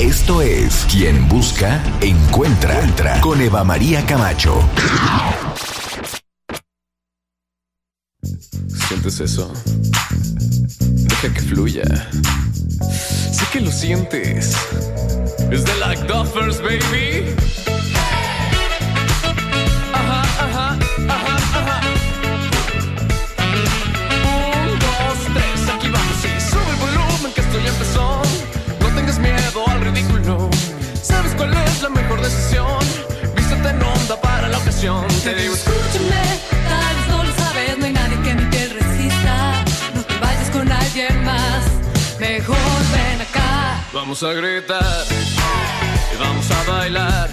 Esto es Quien Busca, Encuentra, Entra con Eva María Camacho. ¿Sientes eso? Deja que fluya. Sé que lo sientes. Es de like Duffers, baby. Decisión? Vístete en onda para la ocasión. Te digo, Escúchame, tal vez no lo sabes, no hay nadie que mi piel resista. No te vayas con alguien más, mejor ven acá. Vamos a gritar y vamos a bailar.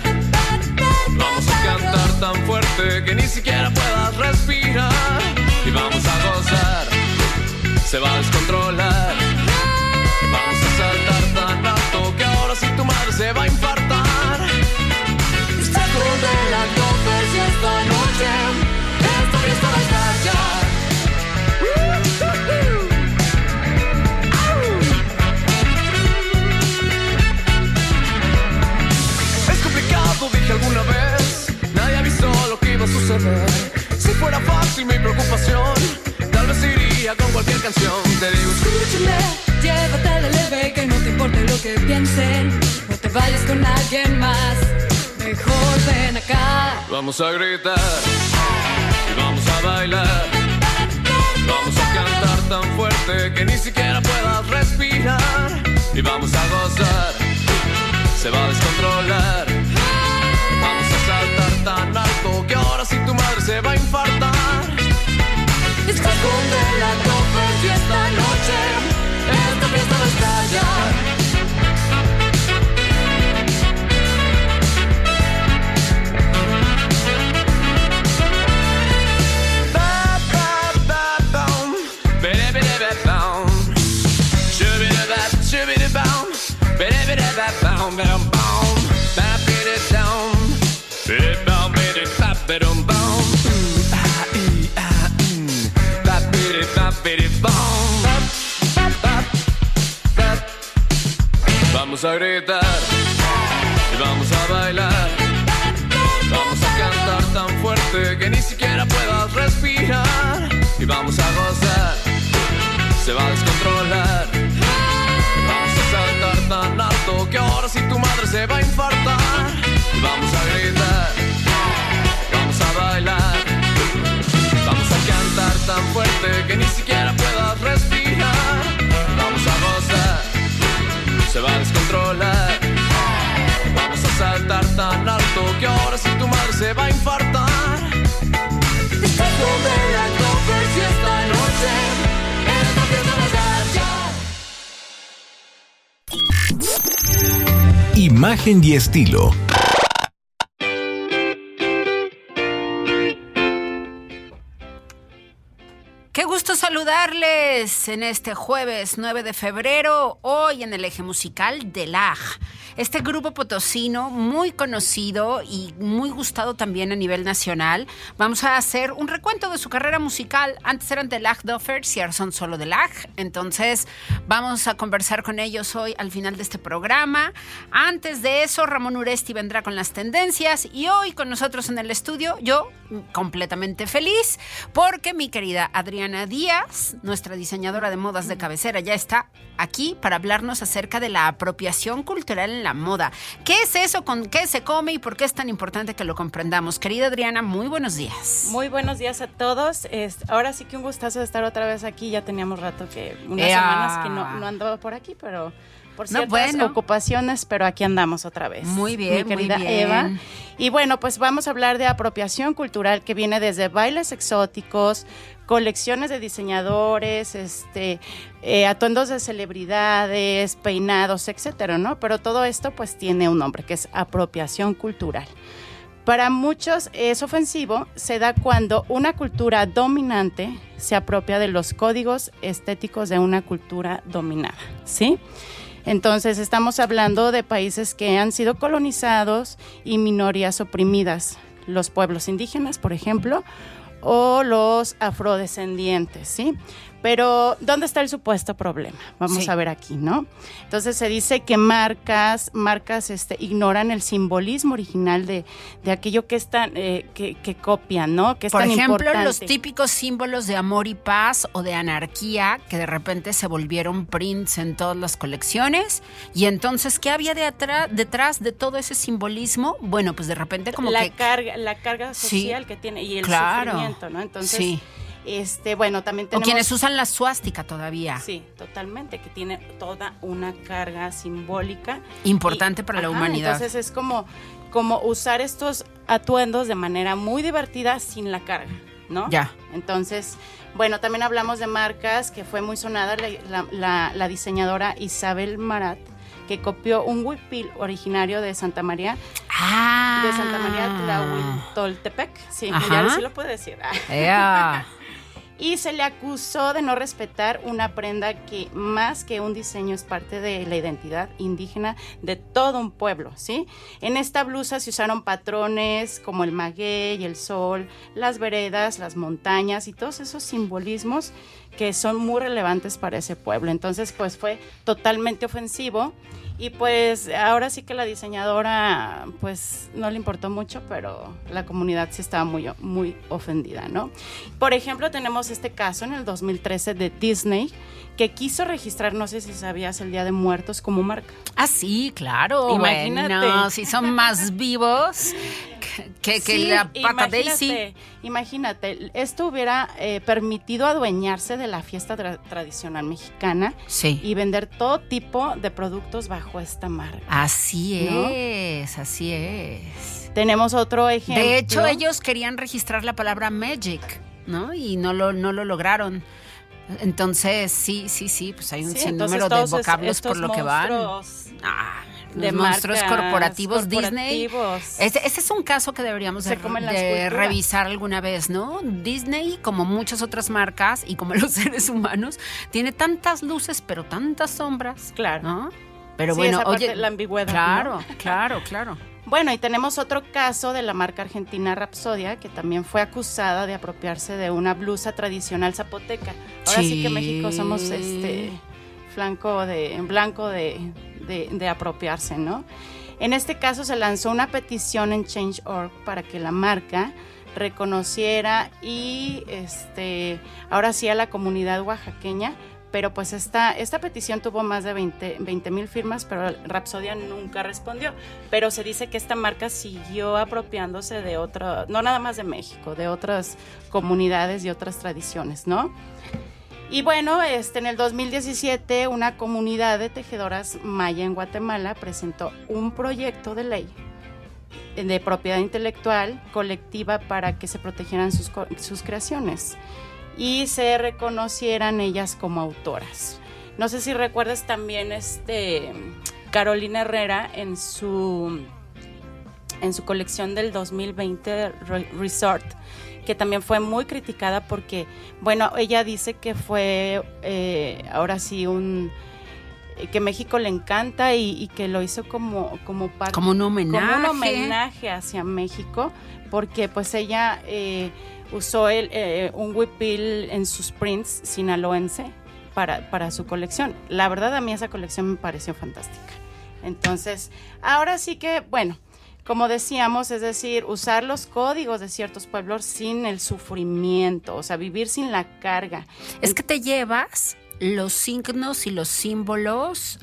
Vamos a cantar tan fuerte que ni siquiera puedas respirar. Y vamos a gozar, se va a descontrolar. Vamos a saltar tan alto que ahora sí tu madre se va a infartar. Canción. Te digo, Escúchame, llévatela leve, que no te importe lo que piensen. No te vayas con alguien más, mejor ven acá. vamos a gritar y vamos a bailar. Vamos a cantar tan fuerte que ni siquiera puedas respirar. Y vamos a gozar, se va a descontrolar. Vamos a saltar tan alto que ahora sí tu madre se va a infartar. Estás con la y esta noche esta fiesta va a estallar. Ba, ba, ba, boom. Vamos a gritar y vamos a bailar. Vamos a cantar tan fuerte que ni siquiera puedas respirar. Y vamos a gozar, se va a descontrolar. Vamos a saltar tan alto que ahora sí tu madre se va a infartar. Y vamos a gritar, vamos a bailar. Vamos a cantar tan fuerte que ni se va a descontrolar. Vamos a saltar tan alto que ahora sí tu madre se va a infartar. Y esta noche esta fiesta. Imagen y estilo. Saludarles en este jueves 9 de febrero, hoy en el eje musical de LAG. Este grupo potosino muy conocido y muy gustado también a nivel nacional. Vamos a hacer un recuento de su carrera musical. Antes eran de Lag Doffers y ahora son solo de Lag. Entonces vamos a conversar con ellos hoy al final de este programa. Antes de eso, Ramón Uresti vendrá con las tendencias y hoy con nosotros en el estudio, yo completamente feliz porque mi querida Adriana Díaz, nuestra diseñadora de modas de cabecera, ya está aquí para hablarnos acerca de la apropiación cultural en la moda. ¿Qué es eso? ¿Con qué se come y por qué es tan importante que lo comprendamos? Querida Adriana, muy buenos días. Muy buenos días a todos. Es, ahora sí que un gustazo de estar otra vez aquí. Ya teníamos rato que, unas Ea. semanas que no, no andaba por aquí, pero por No, ciertas bueno. ocupaciones, pero aquí andamos otra vez. Muy bien, mi muy querida bien. Eva. Y bueno, pues vamos a hablar de apropiación cultural que viene desde bailes exóticos, colecciones de diseñadores, este, eh, atuendos de celebridades, peinados, etcétera, ¿no? Pero todo esto pues tiene un nombre que es apropiación cultural. Para muchos es ofensivo, se da cuando una cultura dominante se apropia de los códigos estéticos de una cultura dominada, ¿sí? Entonces estamos hablando de países que han sido colonizados y minorías oprimidas, los pueblos indígenas, por ejemplo, o los afrodescendientes, ¿sí? Pero, ¿dónde está el supuesto problema? Vamos Sí. a ver aquí, ¿no? Entonces se dice que marcas, marcas este, ignoran el simbolismo original de, de aquello que están, eh, que, que copian, ¿no? Que es Por tan ejemplo, importante. los típicos símbolos de amor y paz o de anarquía que de repente se volvieron prints en todas las colecciones. Y entonces, ¿qué había de detrás de todo ese simbolismo? Bueno, pues de repente como la que... carga, la carga Sí. social que tiene y el Claro. sufrimiento, ¿no? Entonces, Sí. Este, bueno, también O tenemos quienes usan la suástica todavía. Sí, totalmente, que tiene toda una carga simbólica. Importante para la humanidad. Entonces es como, como usar estos atuendos de manera muy divertida sin la carga, ¿no? Ya. Entonces, bueno, también hablamos de marcas que fue muy sonada la, la- la- la diseñadora Isabel Marat, que copió un huipil originario de Santa María, Ah. de Santa María Tlahuitoltepec. Sí, Ajá. ya sí lo puedo decir. Ea. Y se le acusó de no respetar una prenda que más que un diseño es parte de la identidad indígena de todo un pueblo, ¿sí? En esta blusa se usaron patrones como el maguey, el sol, las veredas, las montañas y todos esos simbolismos que son muy relevantes para ese pueblo. Entonces, pues fue totalmente ofensivo y pues ahora sí que la diseñadora pues no le importó mucho, pero la comunidad sí estaba muy, muy ofendida, ¿no? Por ejemplo, tenemos este caso en el 2013 de Disney que quiso registrar, no sé si sabías, el Día de Muertos como marca. Ah, sí, claro. Imagínate. Bueno, si son más vivos que, que Sí, la pata Daisy. imagínate, Imagínate, esto hubiera eh, permitido adueñarse de la fiesta tra- tradicional mexicana Sí. y vender todo tipo de productos bajo esta marca. Así ¿No? es, así es. Tenemos otro ejemplo. De hecho, ellos querían registrar la palabra magic, ¿no? Y no lo, no lo lograron. Entonces, sí, sí, sí, pues hay un Sí, sinnúmero de es- vocablos por lo que van. Ah, los de monstruos marcas corporativos, Disney. Ese, ese es un caso que deberíamos de, revisar alguna vez, ¿no? Disney, como muchas otras marcas y como los seres humanos, tiene tantas luces, pero tantas sombras. Claro. ¿no? Pero Sí, bueno, esa parte, oye. la ambigüedad, Claro, ¿no? claro, claro. Bueno, y tenemos otro caso de la marca argentina Rapsodia, que también fue acusada de apropiarse de una blusa tradicional zapoteca. Ahora sí, que Sí. México somos este flanco de, en blanco de, de- de apropiarse, ¿no? En este caso se lanzó una petición en Change.org para que la marca reconociera y este ahora sí a la comunidad oaxaqueña pero pues esta, esta petición tuvo más de 20 mil firmas, pero Rapsodia nunca respondió. Pero se dice que esta marca siguió apropiándose de otra, no nada más de México, de otras comunidades y otras tradiciones, ¿no? Y bueno, este, en el 2017 una comunidad de tejedoras maya en Guatemala presentó un proyecto de ley de propiedad intelectual colectiva para que se protegieran sus, sus creaciones y se reconocieran ellas como autoras. No sé si recuerdas también este Carolina Herrera en su en su colección del 2020 Re- Resort que también fue muy criticada porque bueno ella dice que fue eh, ahora sí un que México le encanta y, y que lo hizo como como parte Como un homenaje. como un homenaje hacia México, porque pues ella eh, usó el, eh, un huipil en sus prints sinaloense para, para su colección. La verdad a mí esa colección me pareció fantástica. Entonces, ahora sí que, bueno, como decíamos, es decir, usar los códigos de ciertos pueblos sin el sufrimiento, o sea, vivir sin la carga. Es que te llevas los signos y los símbolos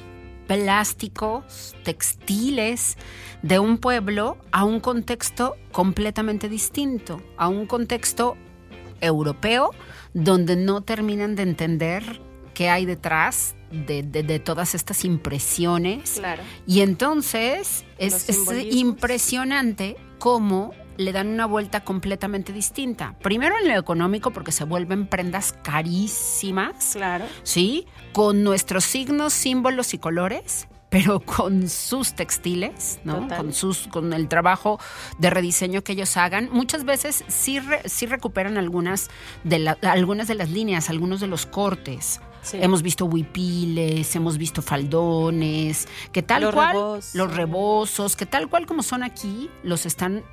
plásticos, textiles de un pueblo a un contexto completamente distinto, a un contexto europeo donde no terminan de entender qué hay detrás de, de- de todas estas impresiones. Claro. Y entonces es, impresionante cómo le dan una vuelta completamente distinta. Primero en lo económico, porque se vuelven prendas carísimas. Claro. ¿Sí? Con nuestros signos, símbolos y colores pero con sus textiles, ¿no? Total. Con sus, con el trabajo de rediseño que ellos hagan. Muchas veces sí, re- sí recuperan algunas de, la- algunas de las líneas, algunos de los cortes. Sí. Hemos visto huipiles, hemos visto faldones, que tal Los cual, rebozos. los rebozos, que tal cual como son aquí, los están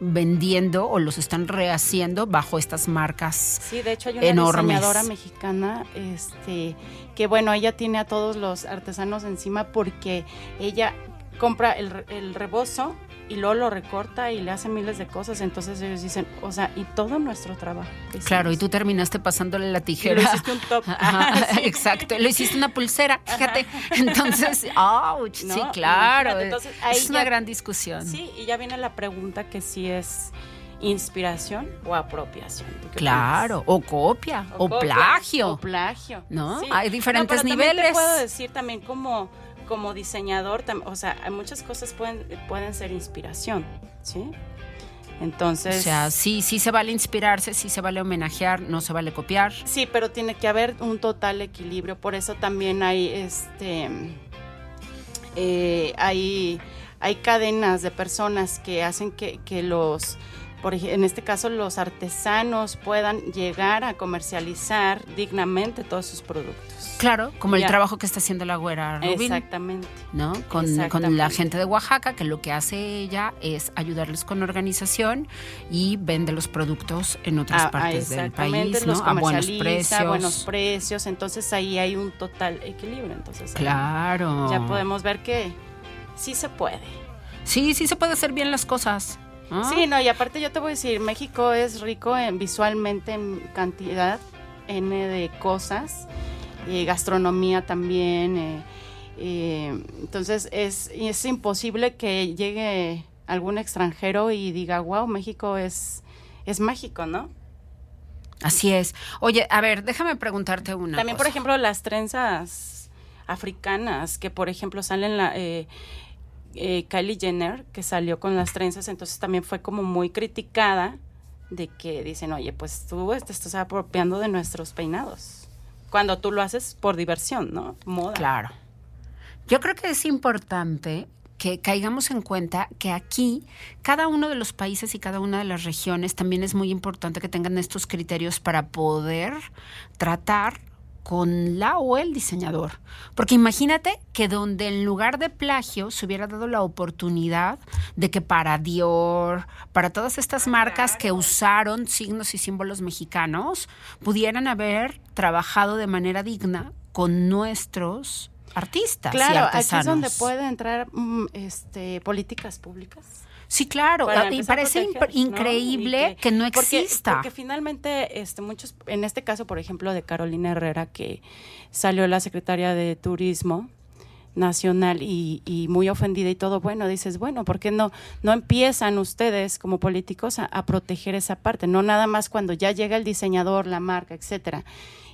vendiendo o los están rehaciendo bajo estas marcas. Sí, de hecho hay una enormes. diseñadora mexicana, este, que bueno, ella tiene a todos los artesanos encima porque ella compra el, el rebozo y luego lo recorta y le hace miles de cosas. Entonces ellos dicen, o sea, y todo nuestro trabajo. Claro, y tú terminaste pasándole la Y tijera. lo hiciste un top. Ajá, Sí. Exacto, lo hiciste una pulsera, fíjate. Entonces, ouch, No, sí, claro. entonces, ahí es una gran discusión. Sí, y ya viene la pregunta que si es inspiración o apropiación. ¿Tú qué Claro, o copia, o, copia, plagio. O plagio. ¿No? Hay diferentes pero también niveles. Te puedo decir también como, como diseñador, o sea, muchas cosas pueden, pueden ser inspiración, ¿sí? Entonces. O sea, sí, sí se vale inspirarse, sí se vale homenajear, no se vale copiar. Sí, pero tiene que haber un total equilibrio. Por eso también hay este eh, hay, hay cadenas de personas que hacen que, que los por en este caso los artesanos puedan llegar a comercializar dignamente todos sus productos. Claro, como el trabajo que está haciendo la güera Rubín, Exactamente. ¿no? Con, con la gente de Oaxaca, que lo que hace ella es ayudarles con organización y vende los productos en otras Ah, ah, partes del país, los ¿no? A buenos precios. buenos precios, entonces ahí hay un total equilibrio, entonces Claro. ya podemos ver que sí se puede. Sí, sí se puede hacer bien las cosas. ¿No? Sí, no, y aparte yo te voy a decir, México es rico en, visualmente en cantidad N de cosas, y gastronomía también, eh, eh, entonces es, es imposible que llegue algún extranjero y diga, wow, México es, es mágico, ¿no? Así es. Oye, a ver, déjame preguntarte una También, por ejemplo, las trenzas africanas, que por ejemplo salen la... eh, eh, Kylie Jenner, que salió con las trenzas, entonces también fue como muy criticada de que dicen, oye, pues tú te estás apropiando de nuestros peinados. Cuando tú lo haces por diversión, ¿no? Moda. Claro. Yo creo que es importante que caigamos en cuenta que aquí cada uno de los países y cada una de las regiones también es muy importante que tengan estos criterios para poder tratar con la o el diseñador. Porque imagínate que donde en lugar de plagio se hubiera dado la oportunidad de que para Dior, para todas estas marcas que usaron signos y símbolos mexicanos, pudieran haber trabajado de manera digna con nuestros artistas. y Claro, aquí artesanos. es donde puede entrar mm, este, políticas públicas. Sí, claro. para y parece proteger, impr- ¿no? increíble Y que, no porque- exista. Porque, finalmente, este, muchos, en este caso, por ejemplo, de Carolina Herrera, que salió la secretaria de Turismo Nacional y, y muy ofendida y todo, bueno, dices, bueno, ¿por qué no, no empiezan ustedes como políticos a, a proteger esa parte? No nada más cuando ya llega el diseñador, la marca, etcétera,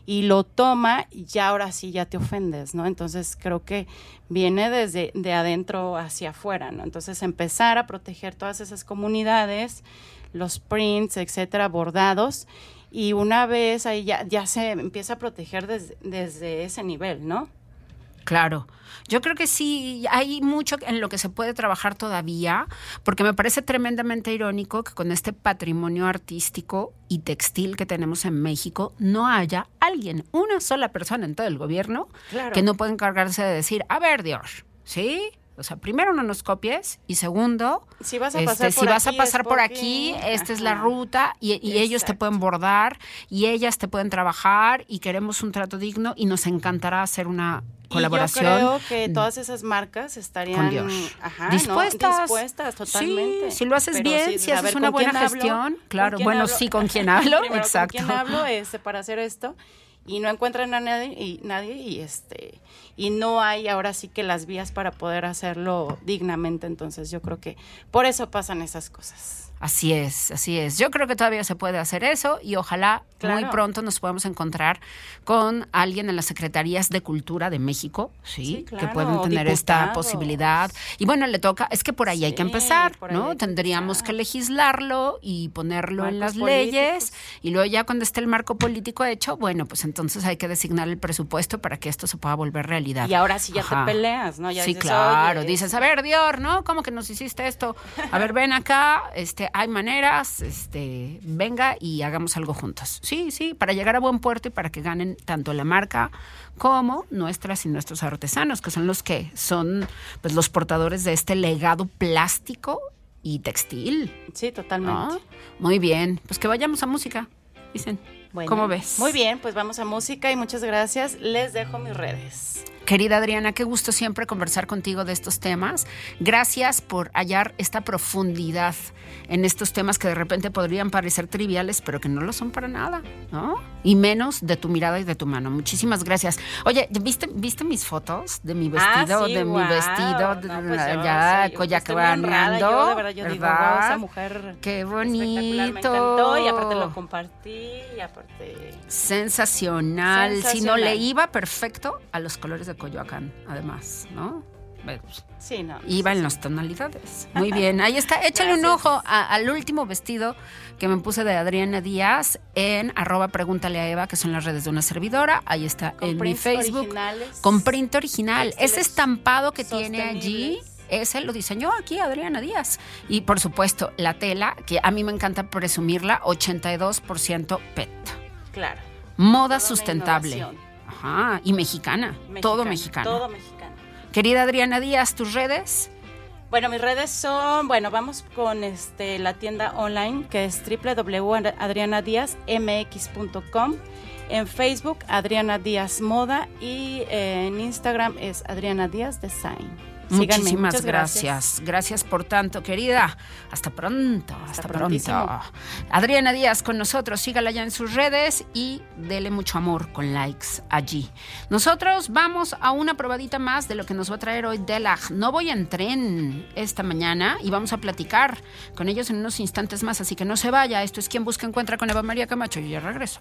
y lo toma, ya ahora sí ya te ofendes, ¿no? Entonces creo que viene desde de adentro hacia afuera, ¿no? Entonces empezar a proteger todas esas comunidades, los prints, etcétera, bordados, y una vez ahí ya, ya se empieza a proteger desde ese nivel, ¿no? Claro. Yo creo que sí, hay mucho en lo que se puede trabajar todavía, porque me parece tremendamente irónico que con este patrimonio artístico y textil que tenemos en México no haya alguien, una sola persona en todo el gobierno, Claro. que no pueda encargarse de decir, a ver, Dios, ¿sí? O sea, primero no nos copies y segundo, Si vas a este, pasar si por a aquí, pasar es por porque- aquí, esta es la ruta y, y ellos te pueden bordar y ellas te pueden trabajar y queremos un trato digno y nos encantará hacer una colaboración. Y yo creo que todas esas marcas estarían dispuestas. totalmente. Sí, si lo haces Pero bien, si haces una ¿con buena hablo? gestión, ¿Con claro, bueno, hablo? sí, con quién hablo, Primero, exacto. ¿Con quién hablo este, para hacer esto? Y no encuentran a nadie y nadie y este y no hay ahora sí que las vías para poder hacerlo dignamente, entonces yo creo que por eso pasan esas cosas. Así es, así es. Yo creo que todavía se puede hacer eso y ojalá muy pronto nos podamos encontrar con alguien en las Secretarías de Cultura de México, ¿sí? Sí, que pueden tener esta posibilidad. Y bueno, le toca, es que por ahí hay que empezar, ¿no? que Tendríamos que legislarlo y ponerlo en las leyes y luego ya cuando esté el marco político hecho, bueno, pues entonces hay que designar el presupuesto para que esto se pueda volver realidad. Y ahora sí ya Ajá. te peleas, ¿no? Ya sí, dices, claro. "Oye, Dices, a ver, Dior, ¿no? ¿Cómo que nos hiciste esto? A ver, ven acá, este, hay maneras, este, venga y hagamos algo juntos. Sí, sí, para llegar a buen puerto y para que ganen tanto la marca como nuestras y nuestros artesanos, que son los que son pues los portadores de este legado plástico y textil. Sí, totalmente. ¿no? Muy bien, pues que vayamos a música, dicen. Bueno, ¿Cómo ves? Muy bien, pues vamos a música y muchas gracias. Les dejo mis redes. Querida Adriana, qué gusto siempre conversar contigo de estos temas. Gracias por hallar esta profundidad en estos temas que de repente podrían parecer triviales, pero que no lo son para nada, ¿no? Y menos de tu mirada y de tu mano. Muchísimas gracias. Oye, ¿viste, ¿viste mis fotos de mi vestido? Ah, sí, de mi guau. vestido, No, pues yo, ya, sí, honrada, cabaneando, Yo de verdad, yo digo, ¿verdad? wow, esa mujer Qué me bonito. encantó y aparte lo compartí y aparte... Sensacional. Si no Sensacional. le iba perfecto a los colores de Coyoacán, además, ¿no? Pues, Sí, no. Iba en las tonalidades. Muy bien, ahí está. Échale un ojo a- al último vestido que me puse de Adriana Díaz en arroba pregúntale a Eva, que son las redes de una servidora. Ahí está Con en mi Facebook. Con print original. Ese Textiles estampado que tiene allí. Ese lo diseñó aquí Adriana Díaz. Y por supuesto, la tela, que a mí me encanta presumirla, 82% PET. Claro. Moda Toda sustentable. Ajá, y mexicana. Todo Mexicana, mexicano. Todo mexicano. Querida Adriana Díaz, tus redes. Bueno, mis redes son, bueno, vamos con este la tienda online que es www.adrianadiazmx.com. En Facebook, Adriana Díaz Moda y eh, en Instagram es Adriana Díaz Design. Síganme, Muchísimas muchas gracias. gracias. por tanto, querida. Hasta pronto. Hasta, pronto. Adriana Díaz con nosotros. Sígala ya en sus redes y dele mucho amor con likes allí. Nosotros vamos a una probadita más de lo que nos va a traer hoy Delag. No voy en tren esta mañana y vamos a platicar con ellos en unos instantes más, así que no se vaya. Esto es Quien Busca Encuentra con Eva María Camacho y ya regreso.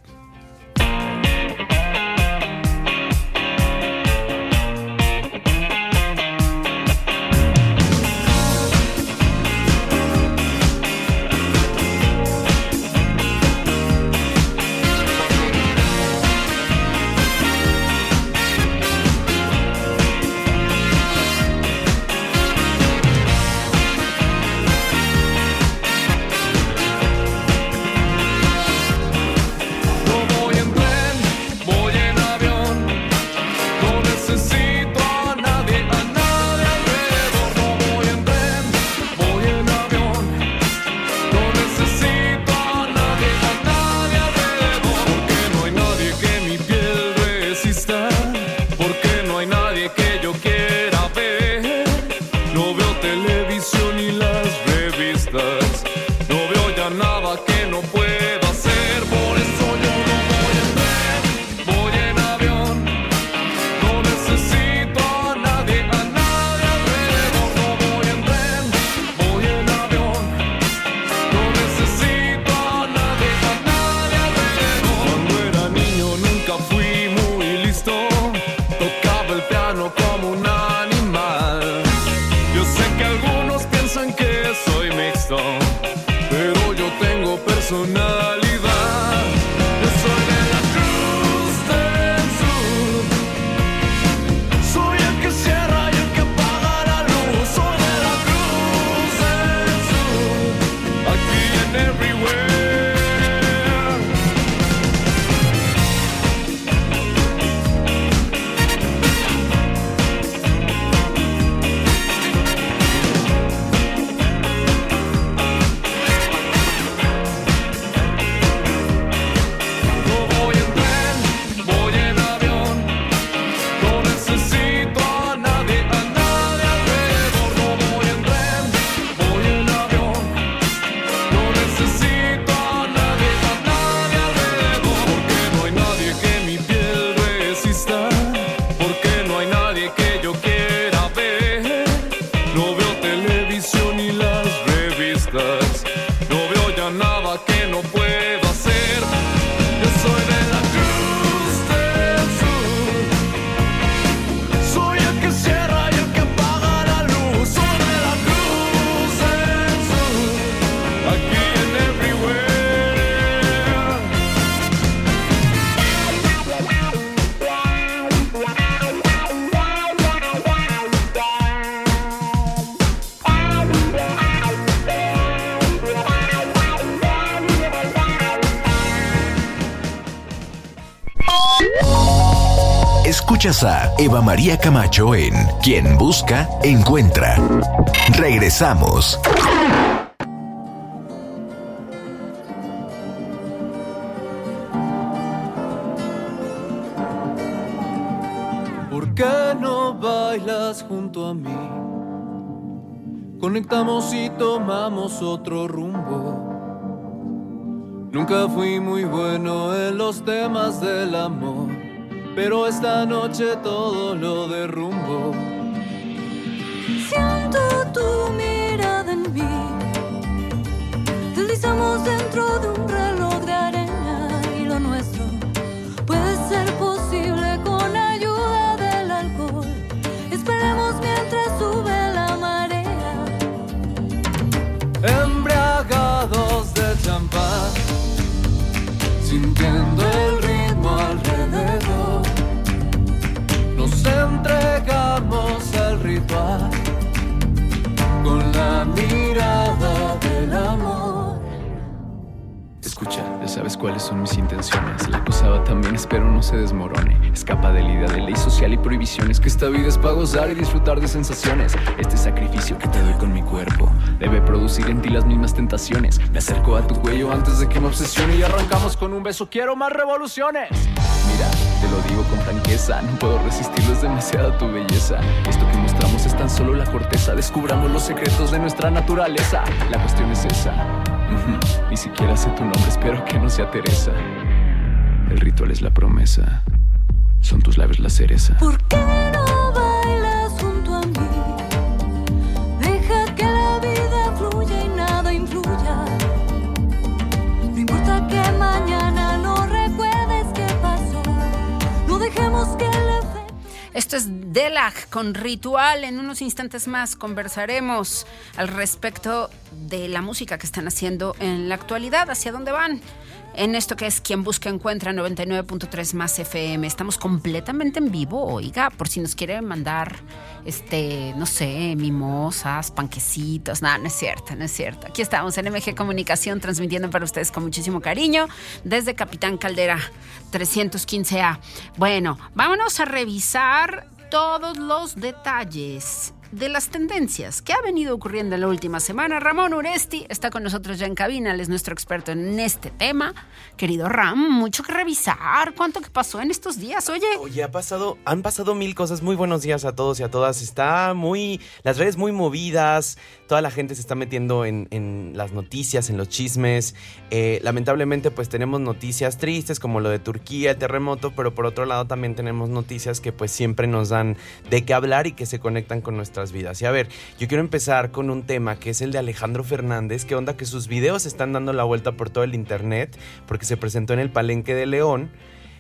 A Eva María Camacho en Quien Busca, Encuentra. Regresamos. ¿Por qué no bailas junto a mí? Conectamos y tomamos otro rumbo. Nunca fui muy bueno en los temas del amor, pero esta noche todo lo derrumbo. Siento tu mirada en mí. Deslizamos dentro de un reloj de arena y lo nuestro puede ser posible con ayuda del alcohol. Esperemos mientras sube la marea. Embriagados de champán, sintiendo el sabes cuáles son mis intenciones. La cosa va también, espero no se desmorone. Escapa de la idea de ley social y prohibiciones. Que esta vida es para gozar y disfrutar de sensaciones. Este sacrificio que te doy con mi cuerpo debe producir en ti las mismas tentaciones. Me acerco a tu cuello antes de que me obsesione y arrancamos con un beso. Quiero más revoluciones. Mira, te lo digo con franqueza, no puedo resistirlo, es demasiada tu belleza. Esto que mostramos es tan solo la corteza, descubramos los secretos de nuestra naturaleza. La cuestión es esa. Ni siquiera sé tu nombre, espero que no sea Teresa. El ritual es la promesa, son tus labios la cereza. ¿Por qué Esto es Delag con Ritual. En unos instantes más conversaremos al respecto de la música que están haciendo en la actualidad, hacia dónde van. En esto que es Quien Busca Encuentra 99.3 más FM. Estamos completamente en vivo, oiga, por si nos quiere mandar, este, no sé, mimosas, panquecitos. No, no es cierto, no es cierto. Aquí estamos en MG Comunicación transmitiendo para ustedes con muchísimo cariño desde Capitán Caldera 315A. Bueno, vámonos a revisar todos los detalles de las tendencias que ha venido ocurriendo en la última semana. Ramón Uresti está con nosotros ya en cabina, él es nuestro experto en este tema. Querido Ram, mucho que revisar. ¿Cuánto que pasó en estos días? Oye, Oye, ha pasado, han pasado mil cosas. Muy buenos días a todos y a todas. Está muy, las redes muy movidas. Toda la gente se está metiendo en, las noticias, en los chismes. Eh, lamentablemente, pues tenemos noticias tristes como lo de Turquía, el terremoto, pero por otro lado también tenemos noticias que pues siempre nos dan de qué hablar y que se conectan con nuestras vidas. Y a ver, yo quiero empezar con un tema que es el de Alejandro Fernández. ¿Qué onda? Que sus videos están dando la vuelta por todo el internet porque se presentó en el Palenque de León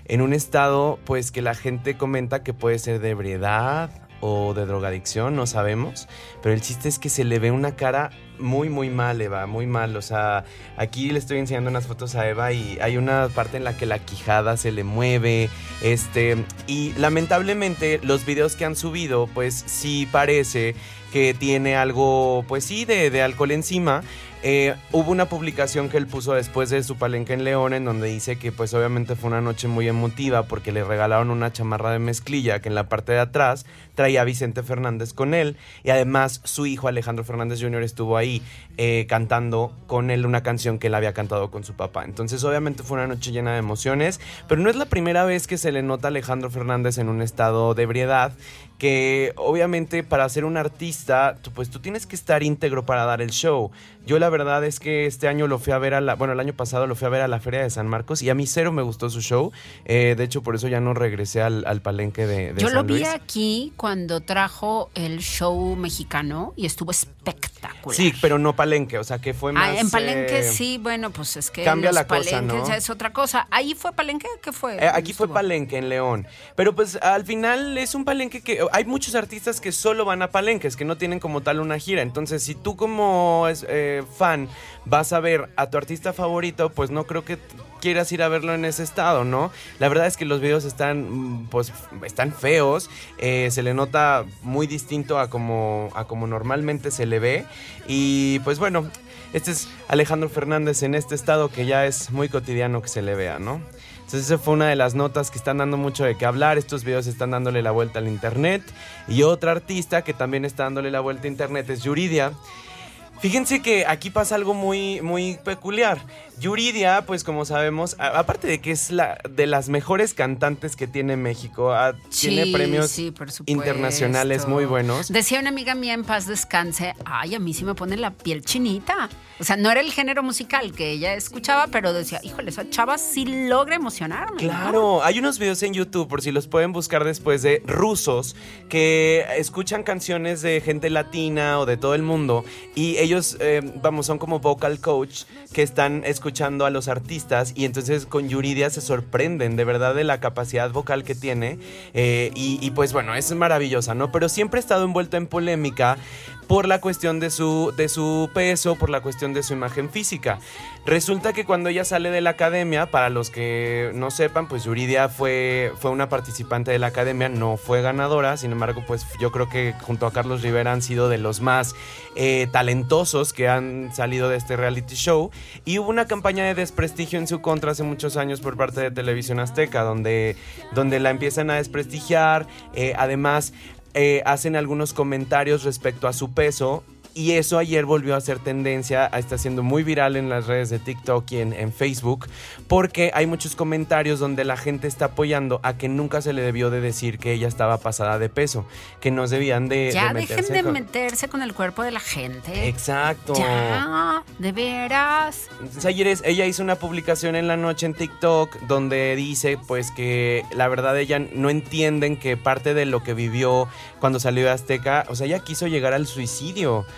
en un estado pues que la gente comenta que puede ser de ebriedad o de drogadicción, no sabemos, pero el chiste es que se le ve una cara muy muy mal, Eva, muy mal, o sea, aquí le estoy enseñando unas fotos a Eva y hay una parte en la que la quijada se le mueve, este, y lamentablemente los videos que han subido pues sí parece que tiene algo, pues sí, de, de alcohol encima. Eh, hubo una publicación que él puso después de su palenque en León en donde dice que pues obviamente fue una noche muy emotiva porque le regalaron una chamarra de mezclilla que en la parte de atrás traía a Vicente Fernández con él y además su hijo Alejandro Fernández Jr. estuvo ahí eh, cantando con él una canción que él había cantado con su papá. Entonces obviamente fue una noche llena de emociones, pero no es la primera vez que se le nota a Alejandro Fernández en un estado de ebriedad que obviamente para ser un artista, pues tú tienes que estar íntegro para dar el show. Yo la verdad es que este año lo fui a ver a la, bueno, el año pasado lo fui a ver a la Feria de San Marcos y a mí cero me gustó su show. Eh, de hecho, por eso ya no regresé al, al palenque de, de yo San lo vi Luis. aquí cuando trajo el show mexicano y estuvo espectacular. Sí, pero no palenque, o sea que fue más... Ah, en Palenque eh, sí, bueno, pues es que cambia los la cosa, ¿no? ya es otra cosa. ¿Ahí fue Palenque? ¿Qué fue? Eh, aquí fue Estuvo. Palenque en León. Pero pues al final es un Palenque que hay muchos artistas que solo van a Palenques, que no tienen como tal una gira. Entonces, si tú como eh, fan vas a ver a tu artista favorito, pues no creo que quieras ir a verlo en ese estado, ¿no? La verdad es que los videos están, mm, pues, están feos. eh, se le nota muy distinto a como, a como normalmente se le ve. Y pues bueno, este es Alejandro Fernández en este estado que ya es muy cotidiano que se le vea, ¿no? Entonces esa fue una de las notas que están dando mucho de qué hablar. Estos videos están dándole la vuelta al internet. Y otra artista que también está dándole la vuelta a internet es Yuridia. Fíjense que aquí pasa algo muy, muy peculiar. Yuridia, pues como sabemos, a- aparte de que es la de las mejores cantantes que tiene México, ah, tiene premios sí, por supuesto. internacionales muy buenos. Decía una amiga mía en paz descanse, ay, a mí sí me pone la piel chinita. O sea, no era el género musical que ella escuchaba, pero decía, híjole, esa chava sí logra emocionarme. ¿no? Claro, hay unos videos en YouTube, por si los pueden buscar después, de rusos que escuchan canciones de gente latina o de todo el mundo y ellos, eh, vamos, son como vocal coach que están escuchando a los artistas y entonces con Yuridia se sorprenden de verdad de la capacidad vocal que tiene eh, y, y pues bueno, es maravillosa, ¿no? Pero siempre ha estado envuelta en polémica por la cuestión de su, de su peso, por la cuestión de su imagen física. Resulta que cuando ella sale de la academia, para los que no sepan, pues Yuridia fue, fue una participante de la academia, no fue ganadora, sin embargo, pues yo creo que junto a Carlos Rivera han sido de los más eh, talentosos que han salido de este reality show. Y hubo una campaña de desprestigio en su contra hace muchos años por parte de Televisión Azteca, donde, donde la empiezan a desprestigiar, eh, además eh, hacen algunos comentarios respecto a su peso. Y eso ayer volvió a ser tendencia, está siendo muy viral en las redes de TikTok y en, en Facebook, porque hay muchos comentarios donde la gente está apoyando a que nunca se le debió de decir que ella estaba pasada de peso, que no debían de, Ya de dejen meterse de con- meterse con el cuerpo de la gente. Exacto. Ya, de veras. Entonces, ayer es- ella hizo una publicación en la noche en TikTok donde dice pues que la verdad ella no entienden que parte de lo que vivió cuando salió de Azteca, o sea, ella quiso llegar al suicidio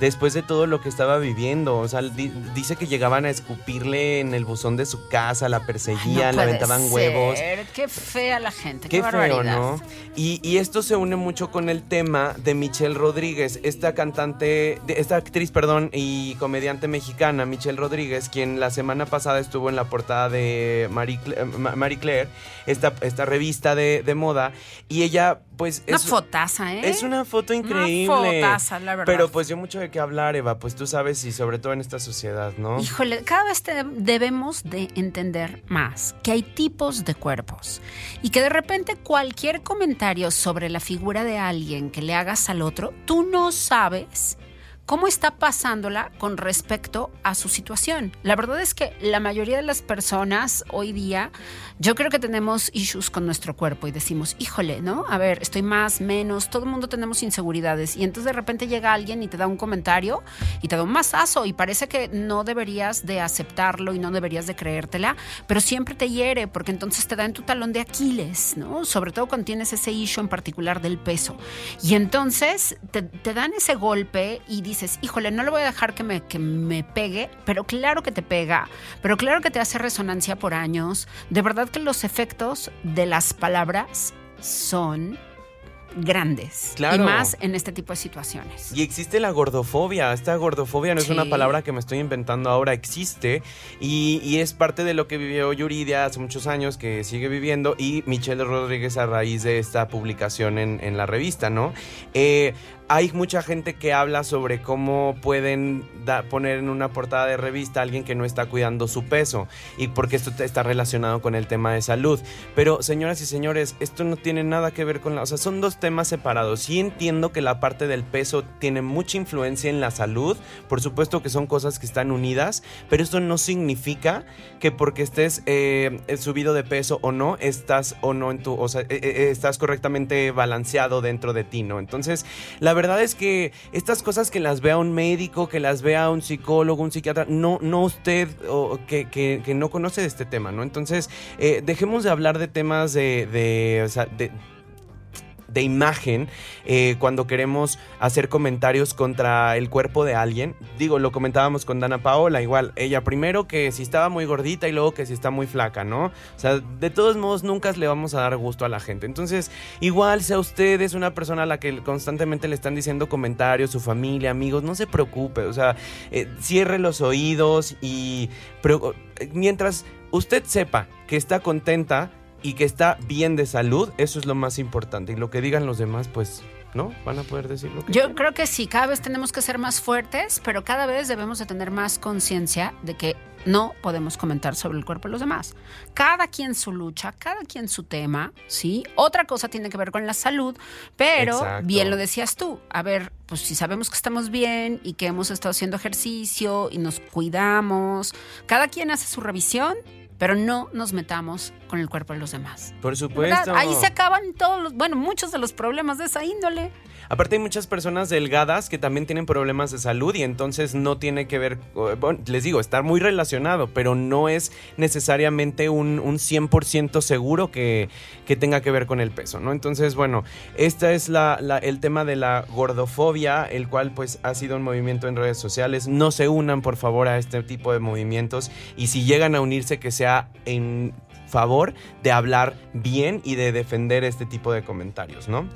después de todo lo que estaba viviendo, o sea, di- dice que llegaban a escupirle en el buzón de su casa, la No perseguían, le puede aventaban huevos. Qué fea la gente. Qué, Qué feo, barbaridad. ¿no? Y, y esto se une mucho con el tema de Michelle Rodríguez, esta cantante, esta actriz, perdón, y comediante mexicana, Michelle Rodríguez, quien la semana pasada estuvo en la portada de Marie, Cla- eh, Marie Claire, esta, esta revista de, de moda, y ella, pues... Una es, fotaza, ¿eh? es una foto Una increíble. fotaza, la verdad. Pero pues dio mucho de qué hablar, Eva, pues tú sabes, y sobre todo en esta sociedad, ¿no? Híjole, cada vez debemos de entender más que hay tipos de cuerpos y que de repente cualquier comentario sobre la figura de alguien que le hagas al otro, tú no sabes cómo está pasándola con respecto a su situación. La verdad es que la mayoría de las personas hoy día, yo creo que tenemos issues con nuestro cuerpo y decimos, híjole, ¿no? A ver, estoy más, menos, todo el mundo tenemos inseguridades y entonces de repente llega alguien y te da un comentario y te da un mazazo y parece que no deberías de aceptarlo y no deberías de creértela, pero siempre te hiere porque entonces te da en tu talón de Aquiles, ¿no? Sobre todo cuando tienes ese issue en particular del peso. Y entonces te, te dan ese golpe y dices, híjole, no lo voy a dejar que me, que me pegue, pero claro que te pega, pero claro que te hace resonancia por años. De verdad que los efectos de las palabras son grandes. Claro. Y más en este tipo de situaciones. Y existe la gordofobia. Esta gordofobia no es Sí. una palabra que me estoy inventando ahora, existe. Y, y es parte de lo que vivió Yuridia hace muchos años, que sigue viviendo, y Michelle Rodríguez a raíz de esta publicación en, en la revista, ¿no? Eh, hay mucha gente que habla sobre cómo pueden da- poner en una portada de revista a alguien que no está cuidando su peso y porque esto está relacionado con el tema de salud. Pero señoras y señores, esto no tiene nada que ver con la... O sea, son dos temas separados. Sí entiendo que la parte del peso tiene mucha influencia en la salud. Por supuesto que son cosas que están unidas, pero esto no significa que porque estés eh, subido de peso o no, estás o no en tu... O sea, eh, eh, estás correctamente balanceado dentro de ti, ¿no? Entonces, la verdad es que estas cosas que las vea un médico, que las vea un psicólogo, un psiquiatra, no, no usted o que, que- que no conoce de este tema, ¿no? Entonces, eh, dejemos de hablar de temas de, de, o sea, de de imagen eh, cuando queremos hacer comentarios contra el cuerpo de alguien. Digo, lo comentábamos con Dana Paola, igual, ella primero que si estaba muy gordita y luego que si está muy flaca, ¿no? O sea, de todos modos nunca le vamos a dar gusto a la gente. Entonces, igual sea usted es una persona a la que constantemente le están diciendo comentarios, su familia, amigos, no se preocupe, o sea, eh, cierre los oídos y pero, eh, mientras usted sepa que está contenta y que está bien de salud, eso es lo más importante. Y lo que digan los demás, pues, ¿no? Van a poder decir lo que Yo creo que sí, cada vez tenemos que ser más fuertes, pero cada vez debemos de tener más conciencia de que no podemos comentar sobre el cuerpo de los demás. Cada quien su lucha, cada quien su tema, ¿sí? Otra cosa tiene que ver con la salud, pero Exacto. bien lo decías tú. A ver, pues si sabemos que estamos bien y que hemos estado haciendo ejercicio y nos cuidamos, cada quien hace su revisión, pero no nos metamos con el cuerpo de los demás. Por ¿Verdad? supuesto. Ahí se acaban todos los, bueno, muchos de los problemas de esa índole. Aparte hay muchas personas delgadas que también tienen problemas de salud y entonces no tiene que ver, bueno, les digo, estar muy relacionado, pero no es necesariamente un, un 100% seguro que, que tenga que ver con el peso, ¿no? Entonces, bueno, este es la, la- el tema de la gordofobia, el cual pues ha sido un movimiento en redes sociales. No se unan, por favor, a este tipo de movimientos y si llegan a unirse, que sea en favor de hablar bien y de defender este tipo de comentarios, ¿no?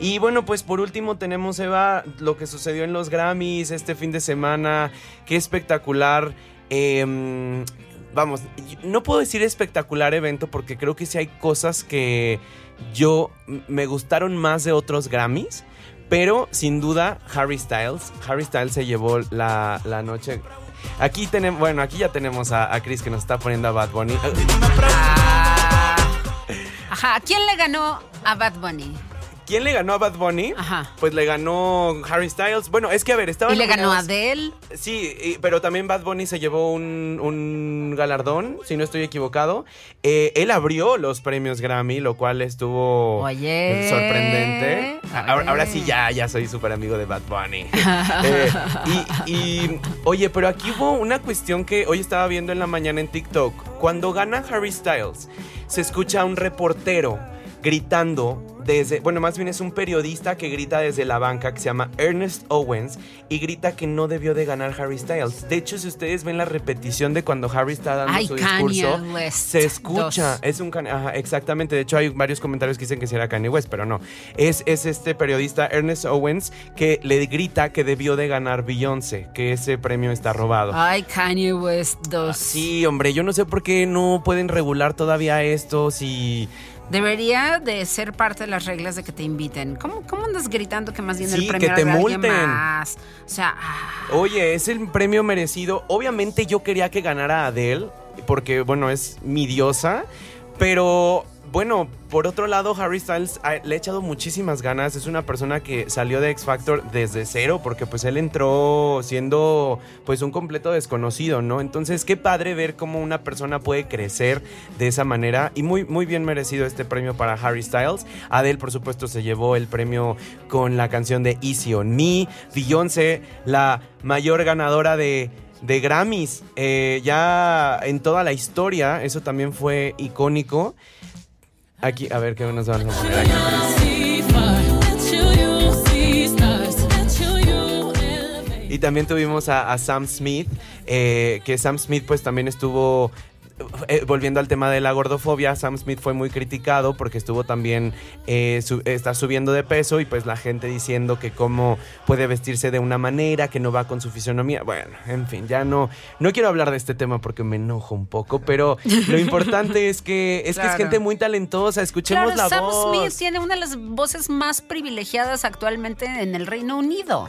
Y bueno, pues por último tenemos, Eva, lo que sucedió en los Grammys este fin de semana. Qué espectacular. Em, vamos, no puedo decir espectacular evento porque creo que sí hay cosas que yo me gustaron más de otros Grammys. Pero sin duda, Harry Styles. Harry Styles se llevó la, la noche. Aquí tenemos, bueno, aquí ya tenemos a, a Chris que nos está poniendo a Bad Bunny. Ah. Ajá, ¿a quién le ganó a Bad Bunny? ¿Quién le ganó a Bad Bunny? Ajá. Pues le ganó Harry Styles. Bueno, es que a ver, estaba Y le ganó a Adele. Sí, y- pero también Bad Bunny se llevó un, un galardón, si no estoy equivocado. Eh, él abrió los premios Grammy, lo cual estuvo Oye. sorprendente. Ahora, sí ya, ya soy súper amigo de Bad Bunny. Eh, y, y, oye, pero aquí hubo una cuestión que hoy estaba viendo en la mañana en TikTok. Cuando gana Harry Styles, se escucha a un reportero gritando desde, bueno, más bien es un periodista que grita desde la banca que se llama Ernest Owens y grita que no debió de ganar Harry Styles. De hecho, si ustedes ven la repetición de cuando Harry está dando Ay, su Kanye discurso, West se escucha, dos. es un ajá, exactamente. De hecho, hay varios comentarios que dicen que será Kanye West, pero no. Es, es este periodista Ernest Owens que le grita que debió de ganar Beyoncé, que ese premio está robado. Ay, Kanye West 2. Sí, hombre, yo no sé por qué no pueden regular todavía esto si... Debería de ser parte de las reglas de que te inviten. ¿Cómo, cómo andas gritando que más bien Sí, el premio que te multen. más? O sea, ah, Oye, es el premio merecido. Obviamente yo quería que ganara Adele, porque, bueno, es mi diosa. Pero, bueno, por otro lado, Harry Styles ah, le ha echado muchísimas ganas. Es una persona que salió de X Factor desde cero, porque pues él entró siendo pues un completo desconocido, ¿no? Entonces, qué padre ver cómo una persona puede crecer de esa manera. Y muy, muy bien merecido este premio para Harry Styles. Adele, por supuesto, se llevó el premio con la canción de Easy on Me. Beyoncé, la mayor ganadora de de Grammys eh, ya en toda la historia. Eso también fue icónico. Aquí, a ver qué nos van a poner aquí. Y también tuvimos a, Sam Smith, eh, que Sam Smith pues también estuvo... eh, volviendo al tema de la gordofobia, Sam Smith fue muy criticado porque estuvo también, eh, su- está subiendo de peso y pues la gente diciendo que cómo puede vestirse de una manera, que no va con su fisionomía. Bueno, en fin, ya no, no quiero hablar de este tema porque me enojo un poco, pero lo importante es que es, que es gente muy talentosa, escuchemos claro, la Sam voz. Smith tiene una de las voces más privilegiadas actualmente en el Reino Unido.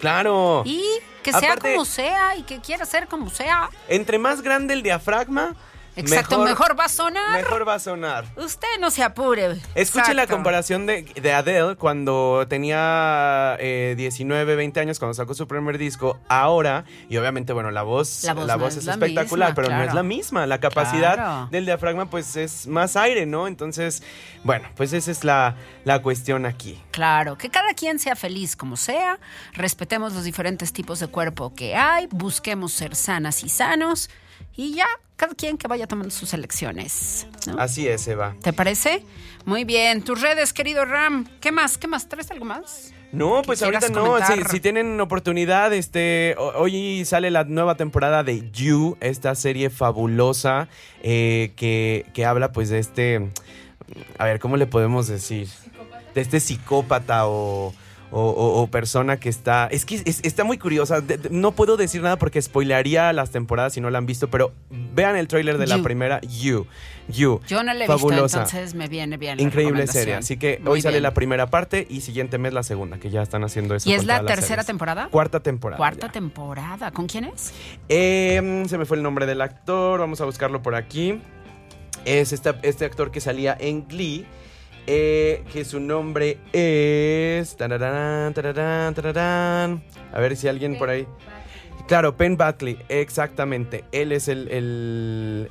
Claro. Y que sea Aparte- como sea y que quiera ser como sea. Entre más grande el diafragma, Exacto, mejor, va a sonar. Mejor va a sonar. Usted no se apure. Escuche la comparación de, de Adele cuando tenía eh, 19, 20 años, cuando sacó su primer disco, ahora, y obviamente, bueno, la voz, La voz no es, es la espectacular, misma, pero no es la misma. La capacidad Claro. del diafragma, pues es más aire, ¿no? Entonces, bueno, pues esa es la, la cuestión aquí. Claro, que cada quien sea feliz como sea, respetemos los diferentes tipos de cuerpo que hay, busquemos ser sanas y sanos y ya, cada quien que vaya tomando sus elecciones. ¿no? Así es, Eva. ¿Te parece? Muy bien, tus redes, querido Ram. ¿Qué más? ¿Qué más? ¿Traes algo más? No, pues ahorita no. Si, si tienen oportunidad, este, ho- hoy sale la nueva temporada de You, esta serie fabulosa eh, que, que habla pues de este, a ver, ¿cómo le podemos decir? De este psicópata o, o, o- o persona que está. Es que es- está muy curiosa. De- de- no puedo decir nada porque spoilearía las temporadas si no la han visto, pero vean el tráiler de la primera, You. You. Yo no la he Fabulosa. visto, entonces me viene bien. la Increíble serie. Así que Muy hoy sale la primera parte y siguiente mes la segunda, que ya están haciendo eso. ¿Y es la tercera temporada? Cuarta temporada. Cuarta ya. temporada. ¿Con quién es? Eh, se me fue el nombre del actor. Vamos a buscarlo por aquí. Es esta- este actor que salía en Glee. Eh, que su nombre es. tararán, tararán, tararán. A ver si alguien por ahí. Claro, Penn Buckley, exactamente. Él es el, el,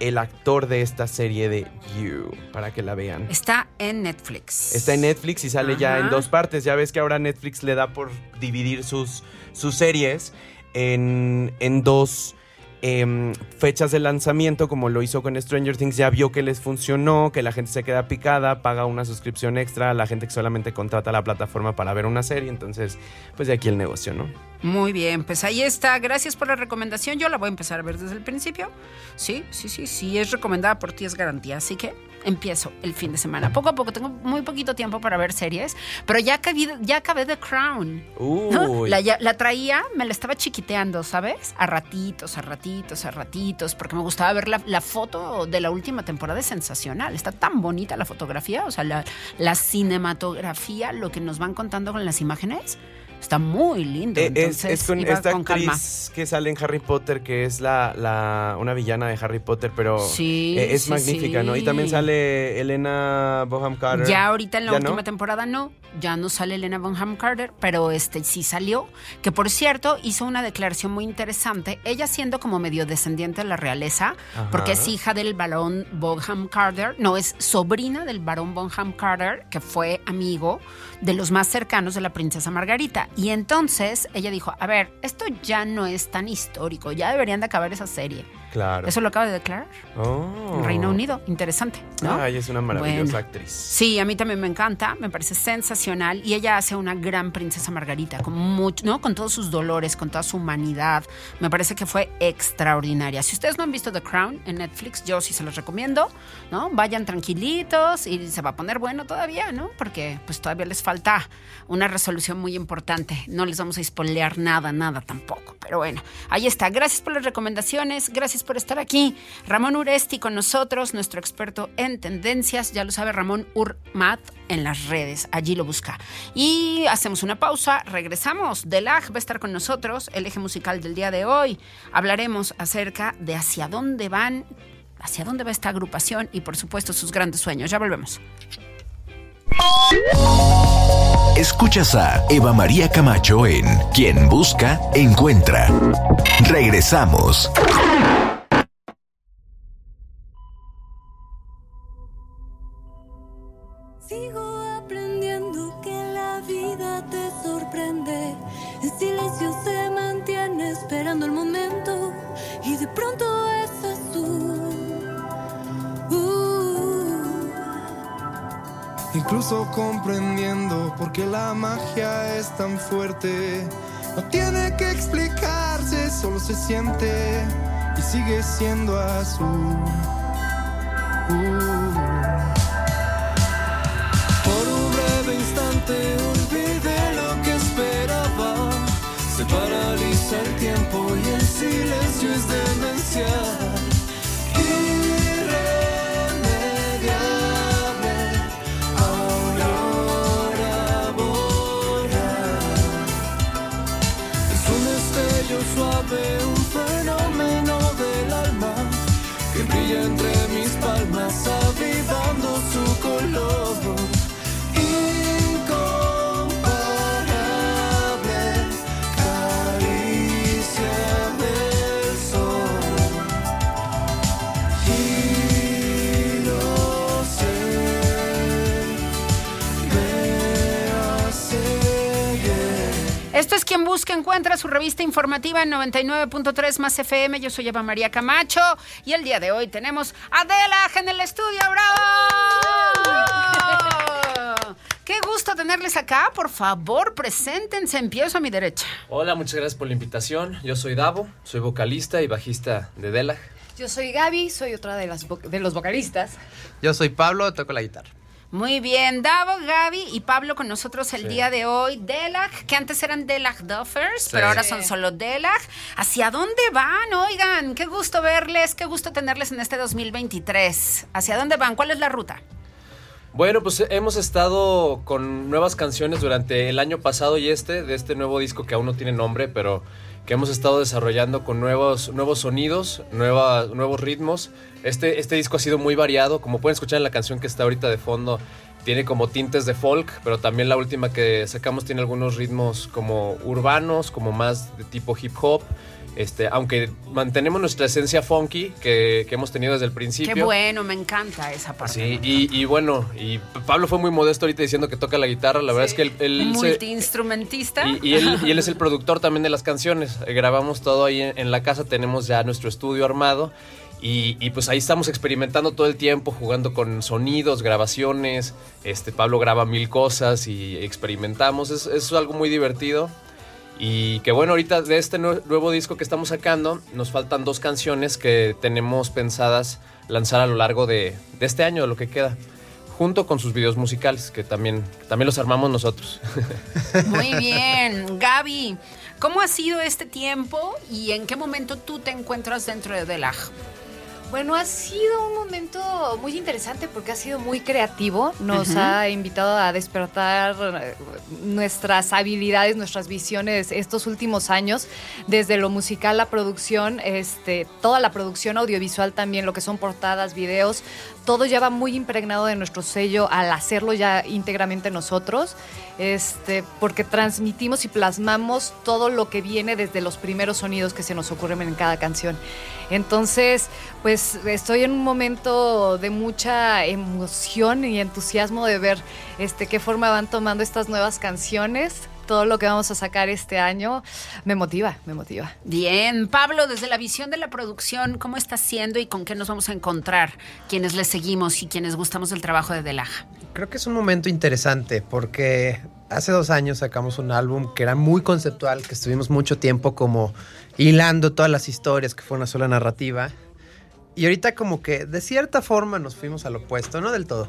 el actor de esta serie de You, para que la vean. Está en Netflix. Está en Netflix y sale ya en dos partes. Ya ves que ahora Netflix le da por dividir sus, sus series en, en dos em, fechas de lanzamiento, como lo hizo con Stranger Things. Ya vio que les funcionó, que la gente se queda picada, paga una suscripción extra a la gente que solamente contrata la plataforma para ver una serie. Entonces, pues de aquí el negocio, ¿no? Muy bien, pues ahí está. Gracias por la recomendación. Yo la voy a empezar a ver desde el principio. Sí, sí, sí, sí, es recomendada por ti, es garantía. Así que empiezo el fin de semana. Poco a poco, tengo muy poquito tiempo para ver series, pero ya acabé, ya acabé The Crown. ¿no? La, ya- la traía, me la estaba chiquiteando, ¿sabes? A ratitos, a ratitos, a ratitos, porque me gustaba ver la, la foto de la última temporada, es sensacional. Está tan bonita la fotografía, o sea, la, la cinematografía, lo que nos van contando con las imágenes, está muy lindo. Eh, es, con esta con calma. actriz que sale en Harry Potter, que es la, la- una villana de Harry Potter, pero Sí, eh, es sí, magnífica, ¿no? Y también sale Elena Boham Carter. Ya ahorita en la ¿Ya última no? temporada no, ya no sale Elena Bonham Carter, pero este sí salió, que por cierto hizo una declaración muy interesante, ella siendo como medio descendiente de la realeza, Ajá. porque es hija del barón Bonham Carter, no, es sobrina del barón Bonham Carter, que fue amigo de los más cercanos de la princesa Margarita. Y entonces ella dijo, a ver, esto ya no es tan histórico, ya deberían de acabar esa serie. Claro. Eso lo acaba de declarar Oh. Reino Unido, interesante, ¿no? Ay, es una maravillosa Bueno. actriz. Sí, a mí también me encanta, me parece sensacional y ella hace una gran princesa Margarita, con mucho, ¿no? Con todos sus dolores, con toda su humanidad. Me parece que fue extraordinaria. Si ustedes no han visto The Crown en Netflix, yo sí se los recomiendo, ¿no? Vayan tranquilitos y se va a poner bueno todavía, ¿no? Porque pues todavía les falta una resolución muy importante. No les vamos a spoilear nada, nada tampoco. Pero bueno, ahí está. Gracias por las recomendaciones, gracias por estar aquí. Ramón Uresti con nosotros, nuestro experto en tendencias. Ya lo sabe Ramón Urmat en las redes. Allí lo busca. Y hacemos una pausa, regresamos. Delag va a estar con nosotros, el eje musical del día de hoy. Hablaremos acerca de hacia dónde van, hacia dónde va esta agrupación y por supuesto sus grandes sueños. Ya volvemos. Escuchas a Eva María Camacho en Quien Busca, Encuentra. Regresamos. Qué la magia es tan fuerte. No tiene que explicarse, solo se siente y sigue siendo azul. Busca Encuentra, su revista informativa en 99.3 más FM. Yo soy Eva María Camacho y el día de hoy tenemos a Adela en el estudio. ¡Bravo! Qué gusto tenerles acá. Por favor, preséntense. Empiezo a mi derecha. Hola, muchas gracias por la invitación. Yo soy Davo, soy vocalista y bajista de Delag. Yo soy Gaby, soy otra de, las vo- de los vocalistas. Yo soy Pablo, toco la guitarra. Muy bien, Davo, Gaby y Pablo con nosotros el día de hoy. Delag, que antes eran Delag Duffers, pero ahora son solo Delag. ¿Hacia dónde van? Oigan, qué gusto verles, qué gusto tenerles en este 2023. ¿Hacia dónde van? ¿Cuál es la ruta? Bueno, pues hemos estado con nuevas canciones durante el año pasado y este, de este nuevo disco que aún no tiene nombre, pero que hemos estado desarrollando con nuevos, nuevos sonidos, nueva- nuevos ritmos. Este, este disco ha sido muy variado, como pueden escuchar en la canción que está ahorita de fondo, tiene como tintes de folk, pero también la última que sacamos tiene algunos ritmos como urbanos, como más de tipo hip hop. Este, aunque mantenemos nuestra esencia funky que, que hemos tenido desde el principio. Qué bueno, me encanta esa parte. Sí, y, y bueno, y Pablo fue muy modesto ahorita diciendo que toca la guitarra. La verdad es que él, él Multiinstrumentista. y, y él, y él es el productor también de las canciones. Grabamos todo ahí en, en la casa, tenemos ya nuestro estudio armado. Y, y pues ahí estamos experimentando todo el tiempo, jugando con sonidos, grabaciones. Este, Pablo graba mil cosas y experimentamos. Es, es algo muy divertido. Y que bueno, ahorita de este nue- nuevo disco que estamos sacando, nos faltan dos canciones que tenemos pensadas lanzar a lo largo de, de este año, de lo que queda. Junto con sus videos musicales, que también, también los armamos nosotros. Muy bien, Gaby. ¿Cómo ha sido este tiempo y en qué momento tú te encuentras dentro de Delag? Bueno, ha sido un momento muy interesante porque ha sido muy creativo. Nos ha invitado a despertar eh, nuestras habilidades, nuestras visiones estos últimos años, desde lo musical, la producción, este, toda la producción audiovisual también, lo que son portadas, videos, todo ya va muy impregnado de nuestro sello al hacerlo ya íntegramente nosotros, este, porque transmitimos y plasmamos todo lo que viene desde los primeros sonidos que se nos ocurren en cada canción. Entonces, pues estoy en un momento de mucha emoción y entusiasmo de ver este, qué forma van tomando estas nuevas canciones. Todo lo que vamos a sacar este año me motiva, me motiva. Bien, Pablo, desde la visión de la producción, ¿cómo está siendo y con qué nos vamos a encontrar quienes le seguimos y quienes gustamos del trabajo de Delag? Creo que es un momento interesante porque hace dos años sacamos un álbum que era muy conceptual, que estuvimos mucho tiempo como hilando todas las historias, que fue una sola narrativa. Y ahorita como que de cierta forma nos fuimos al opuesto, no del todo.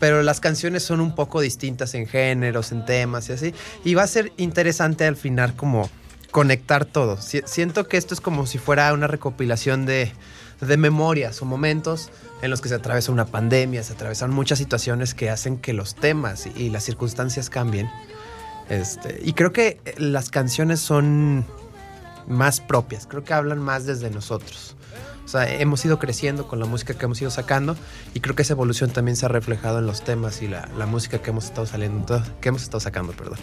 Pero las canciones son un poco distintas en géneros, en temas y así. Y va a ser interesante al final como conectar todo. Si- siento que esto es como si fuera una recopilación de, de memorias o momentos en los que se atraviesa una pandemia, se atravesan muchas situaciones que hacen que los temas y las circunstancias cambien. Este, y creo que las canciones son más propias, creo que hablan más desde nosotros. O sea, hemos ido creciendo con la música que hemos ido sacando y creo que esa evolución también se ha reflejado en los temas y la, la música que hemos estado saliendo, que hemos estado sacando, perdón.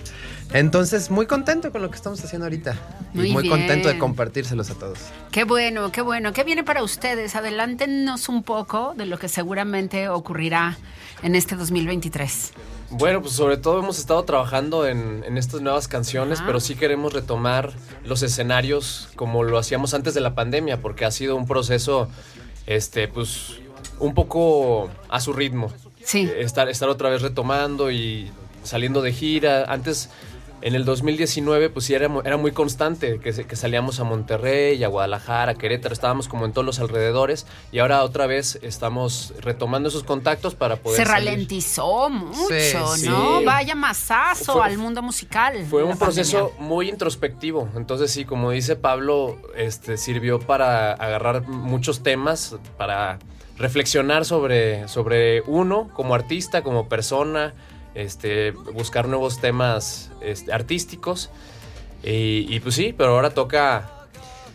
Entonces, muy contento con lo que estamos haciendo ahorita Muy y muy contento de compartírselos a todos. Qué bueno, qué bueno. ¿Qué viene para ustedes? Adelántenos un poco de lo que seguramente ocurrirá en este 2023. Bueno, pues sobre todo hemos estado trabajando en, en estas nuevas canciones, Ajá. pero sí queremos retomar los escenarios como lo hacíamos antes de la pandemia, porque ha sido un proceso, este, pues, un poco a su ritmo. Sí. Estar, estar otra vez retomando y saliendo de gira. Antes, en el 2019, pues sí era, era muy constante que, salíamos a Monterrey, a Guadalajara, a Querétaro, estábamos como en todos los alrededores y ahora otra vez estamos retomando esos contactos para poder Se salir. ralentizó mucho, Sí, ¿no? sí. Vaya masazo Fue- al mundo musical. Fue un proceso pandemia. muy introspectivo. Entonces, sí, como dice Pablo, este, sirvió para agarrar muchos temas, para reflexionar sobre, sobre uno como artista, como persona, este, buscar nuevos temas este, artísticos. Y, y pues sí, pero ahora toca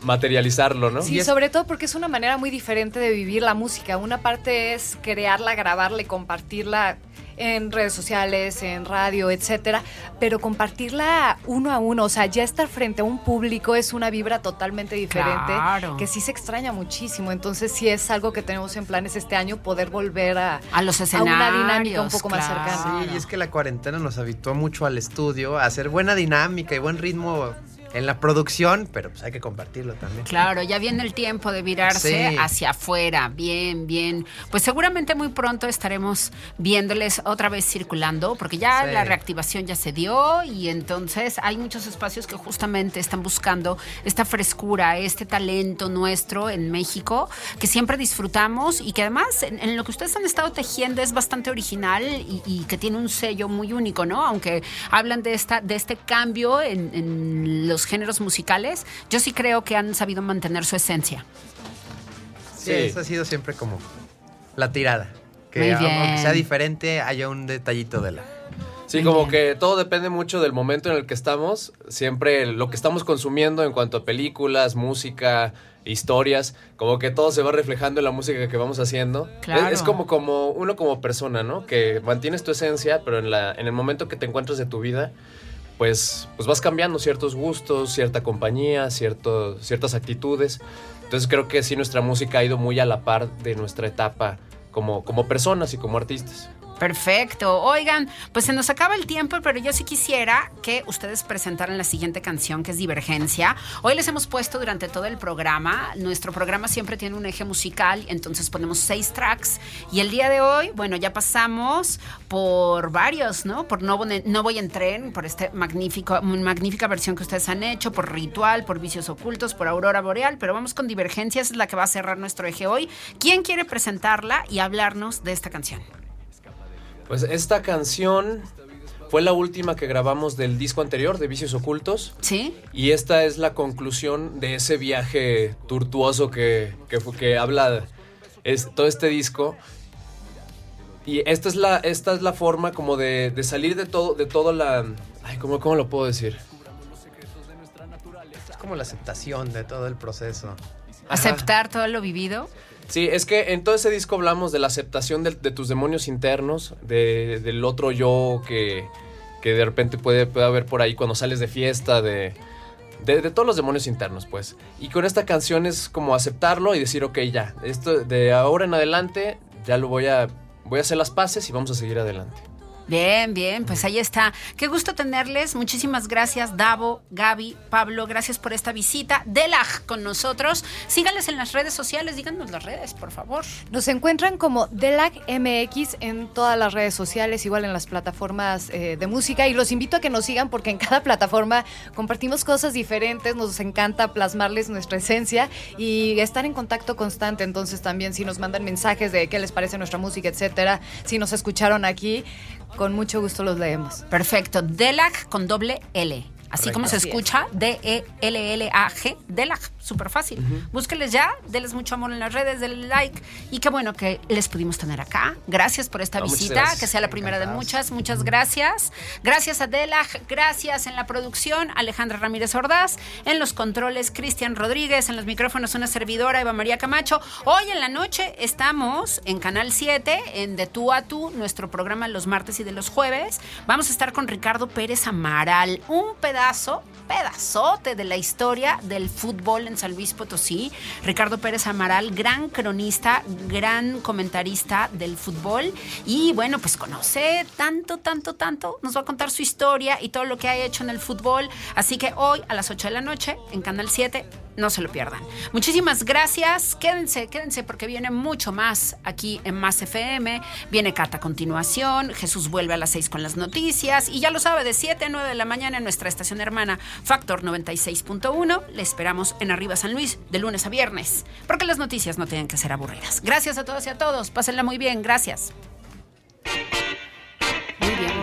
materializarlo, ¿no? Sí, sobre todo porque es una manera muy diferente de vivir la música. Una parte es crearla, grabarla y compartirla en redes sociales, en radio, etcétera, pero compartirla uno a uno, o sea, ya estar frente a un público es una vibra totalmente diferente Claro. que sí se extraña muchísimo. Entonces, sí es algo que tenemos en planes este año poder volver a A los a una dinámica un escenarios, poco más cercana. Sí, y es que la cuarentena nos habituó mucho al estudio, a hacer buena dinámica y buen ritmo en la producción, pero pues hay que compartirlo también. Claro, ya viene el tiempo de virarse Sí. hacia afuera. Bien, bien. Pues seguramente muy pronto estaremos viéndoles otra vez circulando, porque ya Sí. la reactivación ya se dio y entonces hay muchos espacios que justamente están buscando esta frescura, este talento nuestro en México, que siempre disfrutamos y que además en, en lo que ustedes han estado tejiendo es bastante original y, y que tiene un sello muy único, ¿no? Aunque hablan de, esta, de este cambio en, en los géneros musicales, yo sí creo que han sabido mantener su esencia. Sí, Sí. esa ha sido siempre como la tirada. Que Muy aunque bien. sea diferente, haya un detallito de la. Sí, como que todo depende mucho del momento en el que estamos. Siempre lo que estamos consumiendo en cuanto a películas, música, historias, como que todo se va reflejando en la música que vamos haciendo. Claro. Es, es como, como uno como persona, ¿no? Que mantienes tu esencia, pero en, la, en el momento que te encuentras de tu vida, pues, pues vas cambiando ciertos gustos, cierta compañía, cierto, ciertas actitudes. Entonces creo que sí nuestra música ha ido muy a la par de nuestra etapa como, como personas y como artistas. Perfecto. Oigan, pues se nos acaba el tiempo, pero yo sí quisiera que ustedes presentaran la siguiente canción, que es Divergencia. Hoy les hemos puesto durante todo el programa. Nuestro programa siempre tiene un eje musical, entonces ponemos seis tracks. Y el día de hoy, bueno, ya pasamos por varios, ¿no? Por No, Voy- en Tren, por esta magnífica versión que ustedes han hecho, por Ritual, por Vicios Ocultos, por Aurora Boreal, pero vamos con Divergencia, es la que va a cerrar nuestro eje hoy. ¿Quién quiere presentarla y hablarnos de esta canción? Pues esta canción fue la última que grabamos del disco anterior, de Vicios Ocultos. ¿Sí? Y esta es la conclusión de ese viaje tortuoso que, que, habla es, todo este disco. Y esta es la, esta es la forma como de, de salir de todo, de toda la... Ay, ¿cómo, ¿cómo lo puedo decir? Es como la aceptación de todo el proceso. aceptar todo lo vivido. Sí, es que en todo ese disco hablamos de la aceptación de, tus demonios internos, de- del otro yo que, que de repente puede, puede haber por ahí cuando sales de fiesta, de, de, de todos los demonios internos, pues. Y con esta canción es como aceptarlo y decir, ok, ya, esto de ahora en adelante ya lo voy a, voy a hacer las paces y vamos a seguir adelante. Bien, bien, pues ahí está. Qué gusto tenerles. Muchísimas gracias, Davo, Gaby, Pablo. Gracias por esta visita. Delag con nosotros. Síganles en las redes sociales. Díganos las redes, por favor. Nos encuentran como Delag MX en todas las redes sociales, igual en las plataformas eh, de música. Y los invito a que nos sigan porque en cada plataforma compartimos cosas diferentes. Nos encanta plasmarles nuestra esencia y estar en contacto constante. Entonces, también si nos mandan mensajes de qué les parece nuestra música, etcétera, si nos escucharon aquí, con mucho gusto los leemos. Perfecto. Delag con doble L. Así Correcto. como se Así es. escucha, D-E-L-L-A-G, Delag, súper fácil. Búsquenles ya, denles mucho amor en las redes, denle like. Y qué bueno que les pudimos tener acá. Gracias por esta No, visita, que sea la primera de muchas. Muchas gracias. Gracias a Delag, gracias en la producción, Alejandra Ramírez Ordaz, en los controles, Cristian Rodríguez, en los micrófonos, una servidora, Eva María Camacho. Hoy en la noche estamos en Canal 7, en De Tú a Tú, nuestro programa los martes y de los jueves. Vamos a estar con Ricardo Pérez Amaral, un pedazo, pedazote de la historia del fútbol en San Luis Potosí. Ricardo Pérez Amaral, gran cronista, gran comentarista del fútbol y bueno, pues conoce tanto, tanto, tanto. Nos va a contar su historia y todo lo que ha hecho en el fútbol. Así que hoy a las 8 de la noche en Canal 7 no se lo pierdan. Muchísimas gracias. Quédense, quédense porque viene mucho más aquí en Más FM. Viene Cata a continuación. Jesús vuelve a las 6 con las noticias. Y ya lo sabe, de 7 a 9 de la mañana en nuestra estación hermana Factor 96.1. Le esperamos en Arriba San Luis de lunes a viernes. Porque las noticias no tienen que ser aburridas. Gracias a todos y a todos. Pásenla muy bien. Gracias. Muy bien.